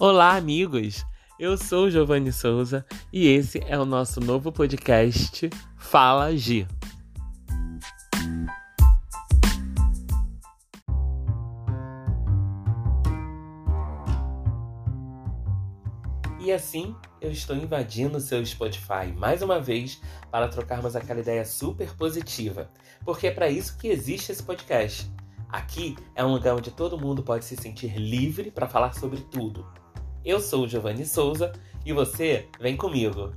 Olá, amigos! Eu sou Giovanni Souza e esse é o nosso novo podcast Fala G. E assim, eu estou invadindo o seu Spotify mais uma vez para trocarmos aquela ideia super positiva, porque é para isso que existe esse podcast. Aqui é um lugar onde todo mundo pode se sentir livre para falar sobre tudo. Eu sou Giovanni Souza e você vem comigo.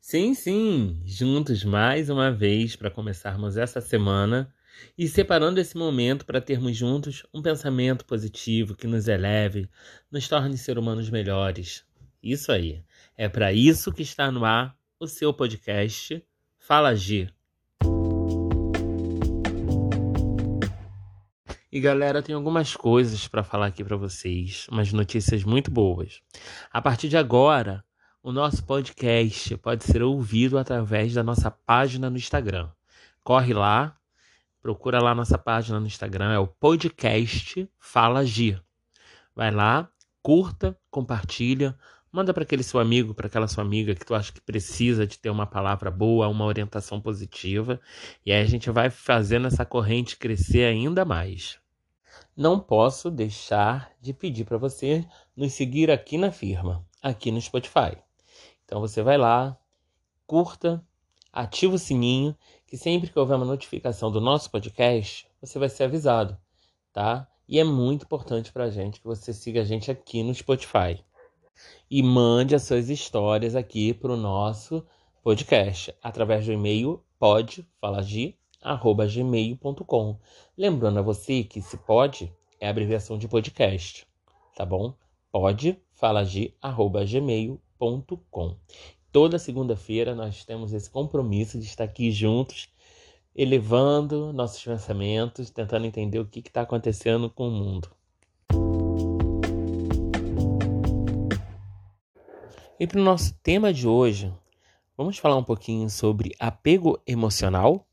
Sim, sim, juntos mais uma vez para começarmos essa semana e separando esse momento para termos juntos um pensamento positivo que nos eleve, nos torne ser humanos melhores. Isso aí. É para isso que está no ar o seu podcast Fala G. E galera, tem algumas coisas para falar aqui para vocês, umas notícias muito boas. A partir de agora, o nosso podcast pode ser ouvido através da nossa página no Instagram. Corre lá, Procura lá nossa página no Instagram, é o podcast Fala G. Vai lá, curta, compartilha, manda para aquele seu amigo, para aquela sua amiga que tu acha que precisa de ter uma palavra boa, uma orientação positiva, e aí a gente vai fazendo essa corrente crescer ainda mais. Não posso deixar de pedir para você nos seguir aqui na firma, aqui no Spotify. Então você vai lá, curta, ativa o sininho que sempre que houver uma notificação do nosso podcast, você vai ser avisado, tá? E é muito importante para a gente que você siga a gente aqui no Spotify. E mande as suas histórias aqui para o nosso podcast através do e-mail podefalagir.gmail.com Lembrando a você que se pode é a abreviação de podcast, tá bom? podefalagir.gmail.com toda segunda-feira nós temos esse compromisso de estar aqui juntos, elevando nossos pensamentos, tentando entender o que está acontecendo com o mundo. E para o nosso tema de hoje, vamos falar um pouquinho sobre apego emocional.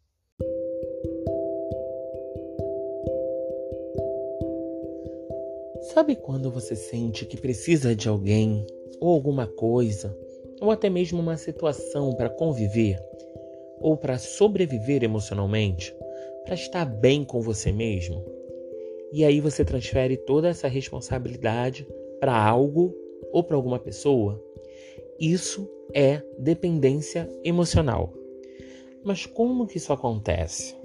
Sabe quando você sente que precisa de alguém ou alguma coisa ou até mesmo uma situação para conviver ou para sobreviver emocionalmente, para estar bem com você mesmo. E aí você transfere toda essa responsabilidade para algo ou para alguma pessoa. Isso é dependência emocional. Mas como que isso acontece?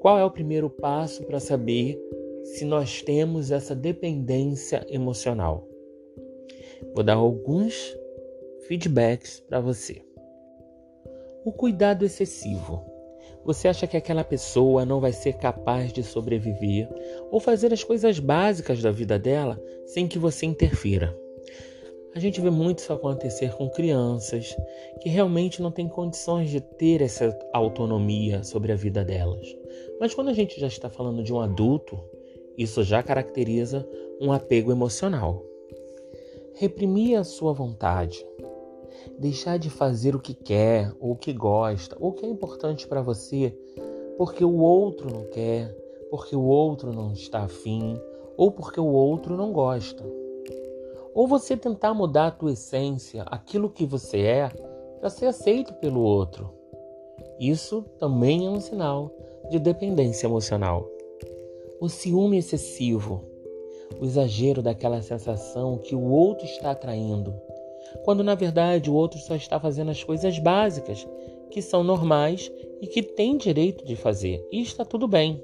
Qual é o primeiro passo para saber se nós temos essa dependência emocional? Vou dar alguns feedbacks para você. O cuidado excessivo. Você acha que aquela pessoa não vai ser capaz de sobreviver ou fazer as coisas básicas da vida dela sem que você interfira? A gente vê muito isso acontecer com crianças que realmente não têm condições de ter essa autonomia sobre a vida delas. Mas quando a gente já está falando de um adulto, isso já caracteriza um apego emocional. Reprimir a sua vontade, deixar de fazer o que quer, ou o que gosta, ou o que é importante para você, porque o outro não quer, porque o outro não está afim, ou porque o outro não gosta. Ou você tentar mudar a tua essência, aquilo que você é, para ser aceito pelo outro. Isso também é um sinal de dependência emocional. O ciúme excessivo, o exagero daquela sensação que o outro está atraindo, quando na verdade o outro só está fazendo as coisas básicas, que são normais e que tem direito de fazer, e está tudo bem.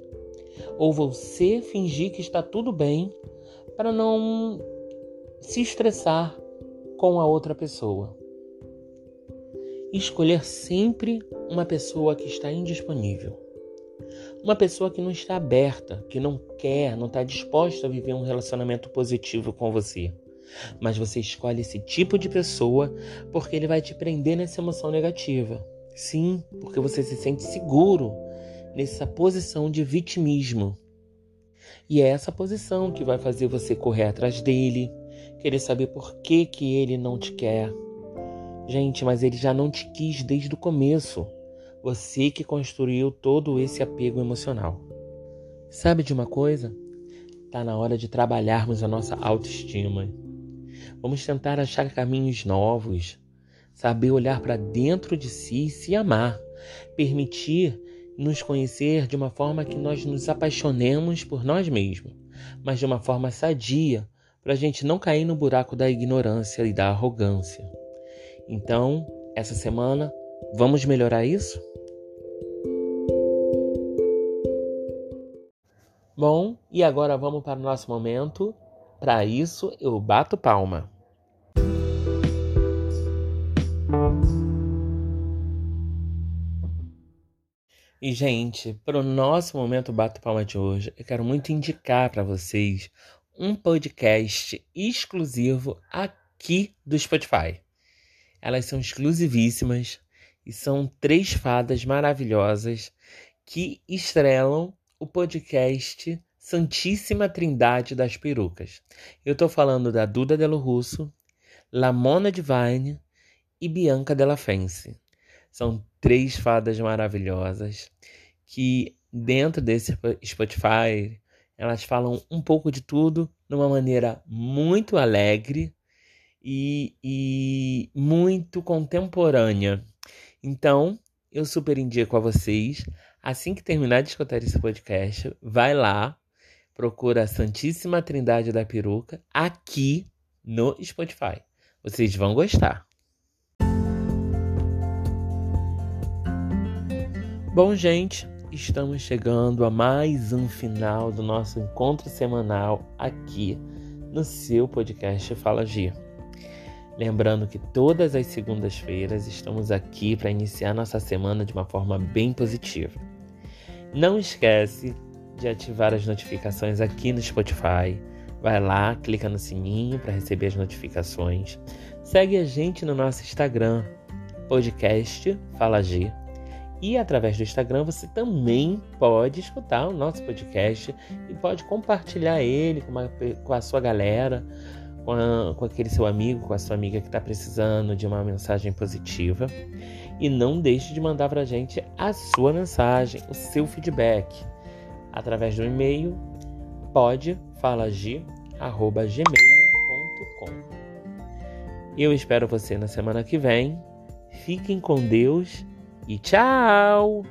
Ou você fingir que está tudo bem para não se estressar com a outra pessoa. Escolher sempre uma pessoa que está indisponível. Uma pessoa que não está aberta, que não quer, não está disposta a viver um relacionamento positivo com você. Mas você escolhe esse tipo de pessoa porque ele vai te prender nessa emoção negativa. Sim, porque você se sente seguro nessa posição de vitimismo. E é essa posição que vai fazer você correr atrás dele, querer saber por que, que ele não te quer. Gente, mas ele já não te quis desde o começo. Você que construiu todo esse apego emocional. Sabe de uma coisa? Está na hora de trabalharmos a nossa autoestima. Vamos tentar achar caminhos novos, saber olhar para dentro de si e se amar, permitir nos conhecer de uma forma que nós nos apaixonemos por nós mesmos, mas de uma forma sadia, para a gente não cair no buraco da ignorância e da arrogância. Então, essa semana, vamos melhorar isso? Bom, e agora vamos para o nosso momento. Para isso, eu bato palma. E, gente, para o nosso momento Bato Palma de hoje, eu quero muito indicar para vocês um podcast exclusivo aqui do Spotify. Elas são exclusivíssimas e são três fadas maravilhosas que estrelam o podcast Santíssima Trindade das Perucas. Eu estou falando da Duda Delo Russo, Lamona Divine e Bianca Della Fence. São três fadas maravilhosas que dentro desse Spotify elas falam um pouco de tudo de uma maneira muito alegre e, e muito contemporânea. Então, eu super indico a vocês Assim que terminar de escutar esse podcast, vai lá, procura a Santíssima Trindade da Peruca aqui no Spotify. Vocês vão gostar. Bom, gente, estamos chegando a mais um final do nosso encontro semanal aqui no seu podcast Fala G. Lembrando que todas as segundas-feiras estamos aqui para iniciar nossa semana de uma forma bem positiva. Não esquece de ativar as notificações aqui no Spotify. Vai lá, clica no sininho para receber as notificações. Segue a gente no nosso Instagram, podcast Fala G. E através do Instagram você também pode escutar o nosso podcast e pode compartilhar ele com, uma, com a sua galera, com, a, com aquele seu amigo, com a sua amiga que está precisando de uma mensagem positiva. E não deixe de mandar para a gente a sua mensagem, o seu feedback, através do e-mail podefalagir.gmail.com Eu espero você na semana que vem. Fiquem com Deus e tchau!